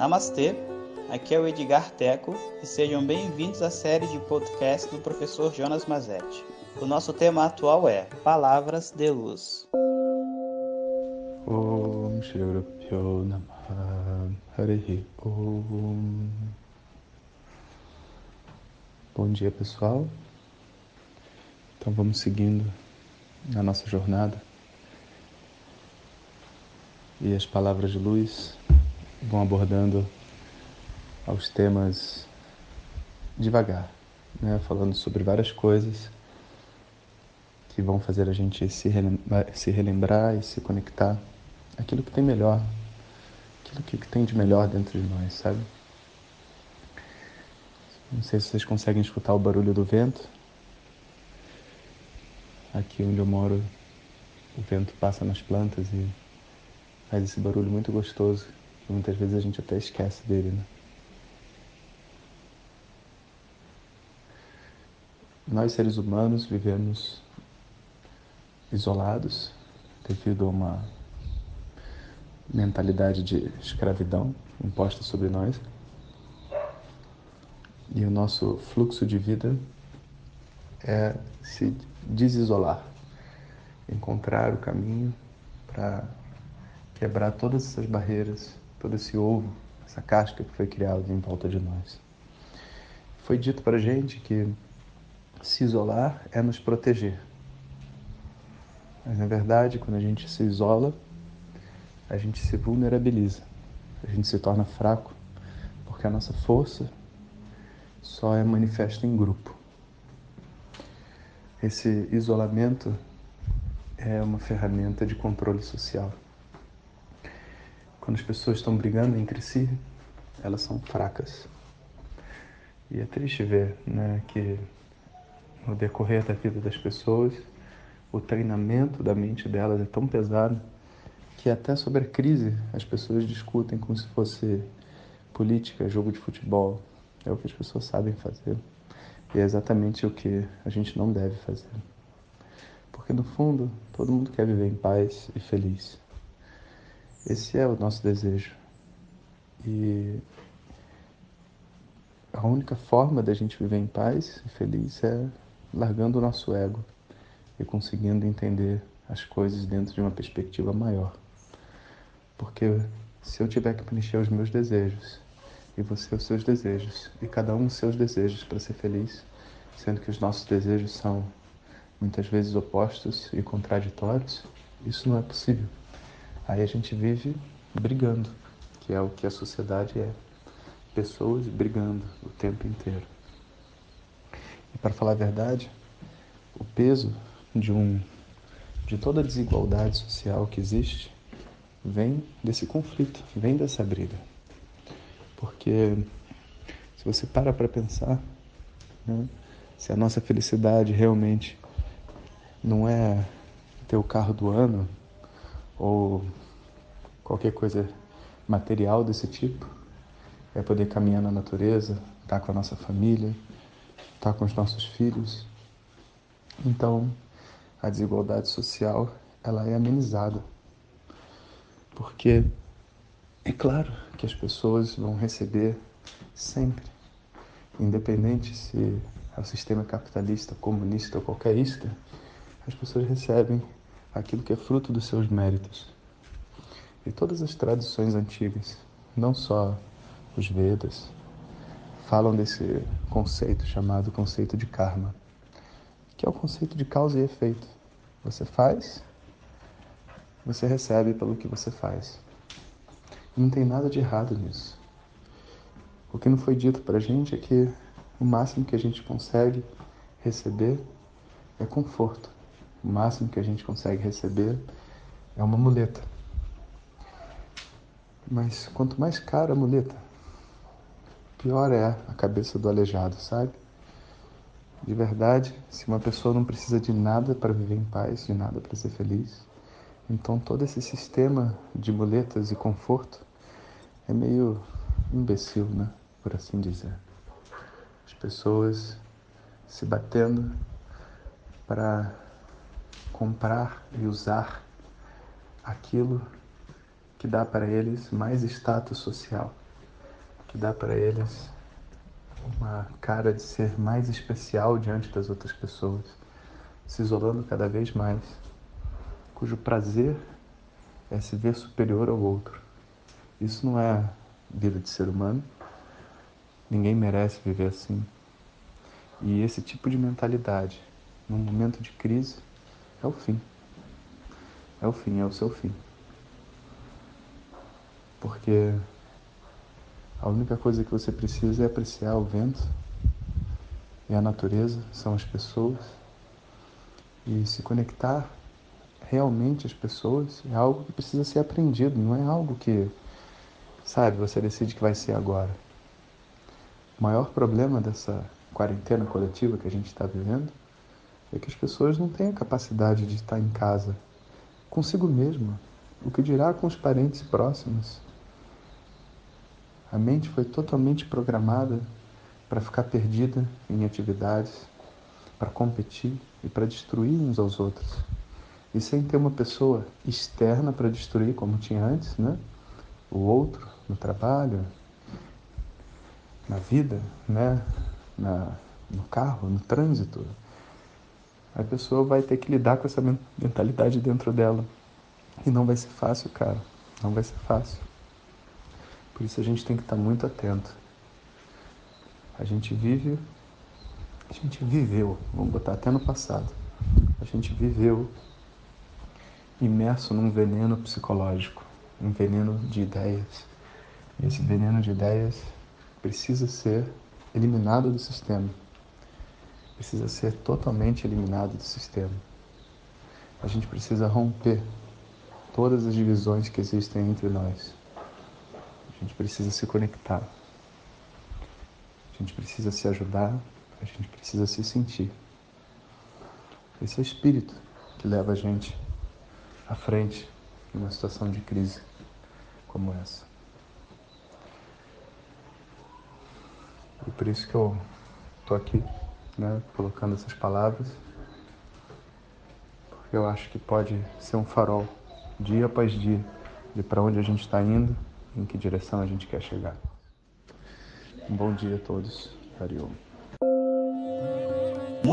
Namastê, aqui é o Edgar Teco e sejam bem-vindos à série de podcast do professor Jonas Mazetti. O nosso tema atual é Palavras de Luz. Om Harihi Om. Bom dia pessoal, então vamos seguindo na nossa jornada. E as palavras de luz vão abordando aos temas devagar, né? falando sobre várias coisas que vão fazer a gente se relembrar, se relembrar e se conectar aquilo que tem melhor, aquilo que tem de melhor dentro de nós, sabe? Não sei se vocês conseguem escutar o barulho do vento. Aqui onde eu moro, o vento passa nas plantas e faz esse barulho muito gostoso, muitas vezes a gente até esquece dele, né? Nós seres humanos vivemos isolados devido a uma mentalidade de escravidão imposta sobre nós. E o nosso fluxo de vida é se desisolar, encontrar o caminho para quebrar todas essas barreiras, todo esse ovo, essa casca que foi criada em volta de nós. Foi dito para gente que se isolar é nos proteger. Mas na verdade, quando a gente se isola, a gente se vulnerabiliza, a gente se torna fraco, porque a nossa força só é manifesta em grupo. Esse isolamento é uma ferramenta de controle social. Quando as pessoas estão brigando entre si, elas são fracas. E é triste ver né, que no decorrer da vida das pessoas, o treinamento da mente delas é tão pesado que até sobre a crise as pessoas discutem como se fosse política, jogo de futebol. É o que as pessoas sabem fazer. E é exatamente o que a gente não deve fazer. Porque no fundo, todo mundo quer viver em paz e feliz. Esse é o nosso desejo. E a única forma da gente viver em paz e feliz é largando o nosso ego e conseguindo entender as coisas dentro de uma perspectiva maior. Porque se eu tiver que preencher os meus desejos e você os seus desejos e cada um os seus desejos para ser feliz, sendo que os nossos desejos são muitas vezes opostos e contraditórios, isso não é possível. Aí a gente vive brigando, que é o que a sociedade é. Pessoas brigando o tempo inteiro. E para falar a verdade, o peso de um de toda a desigualdade social que existe vem desse conflito, vem dessa briga. Porque se você para para pensar, né, se a nossa felicidade realmente não é ter o carro do ano ou qualquer coisa material desse tipo, é poder caminhar na natureza, estar com a nossa família, estar com os nossos filhos. Então, a desigualdade social, ela é amenizada. Porque é claro que as pessoas vão receber sempre, independente se é o sistema capitalista, comunista ou qualquer ista, as pessoas recebem aquilo que é fruto dos seus méritos. E todas as tradições antigas, não só os Vedas, falam desse conceito chamado conceito de karma, que é o conceito de causa e efeito. Você faz, você recebe pelo que você faz. Não tem nada de errado nisso. O que não foi dito pra gente é que o máximo que a gente consegue receber é conforto. O máximo que a gente consegue receber é uma muleta. Mas quanto mais cara a muleta, pior é a cabeça do aleijado, sabe? De verdade, se uma pessoa não precisa de nada para viver em paz, de nada para ser feliz, então todo esse sistema de muletas e conforto é meio imbecil, né? Por assim dizer. As pessoas se batendo para comprar e usar aquilo que dá para eles mais status social que dá para eles uma cara de ser mais especial diante das outras pessoas, se isolando cada vez mais, cujo prazer é se ver superior ao outro. Isso não é vida de ser humano. Ninguém merece viver assim. E esse tipo de mentalidade, num momento de crise, é o fim. É o fim, é o seu fim. Porque a única coisa que você precisa é apreciar o vento e a natureza, são as pessoas. E se conectar realmente às pessoas é algo que precisa ser aprendido, não é algo que, sabe, você decide que vai ser agora. O maior problema dessa quarentena coletiva que a gente está vivendo é que as pessoas não têm a capacidade de estar em casa consigo mesma, o que dirá com os parentes próximos. A mente foi totalmente programada para ficar perdida em atividades, para competir e para destruir uns aos outros. E sem ter uma pessoa externa para destruir, como tinha antes, né? O outro no trabalho, na vida, né? Na, no carro, no trânsito. A pessoa vai ter que lidar com essa mentalidade dentro dela. E não vai ser fácil, cara. Não vai ser fácil. Por isso a gente tem que estar muito atento. A gente vive, a gente viveu, vamos botar até no passado. A gente viveu imerso num veneno psicológico, um veneno de ideias. E esse veneno de ideias precisa ser eliminado do sistema. Precisa ser totalmente eliminado do sistema. A gente precisa romper todas as divisões que existem entre nós. A gente precisa se conectar. A gente precisa se ajudar. A gente precisa se sentir. Esse é o espírito que leva a gente à frente numa situação de crise como essa. E por isso que eu estou aqui, né, colocando essas palavras, porque eu acho que pode ser um farol, dia após dia, de para onde a gente está indo em que direção a gente quer chegar. Um bom dia a todos. Hariom.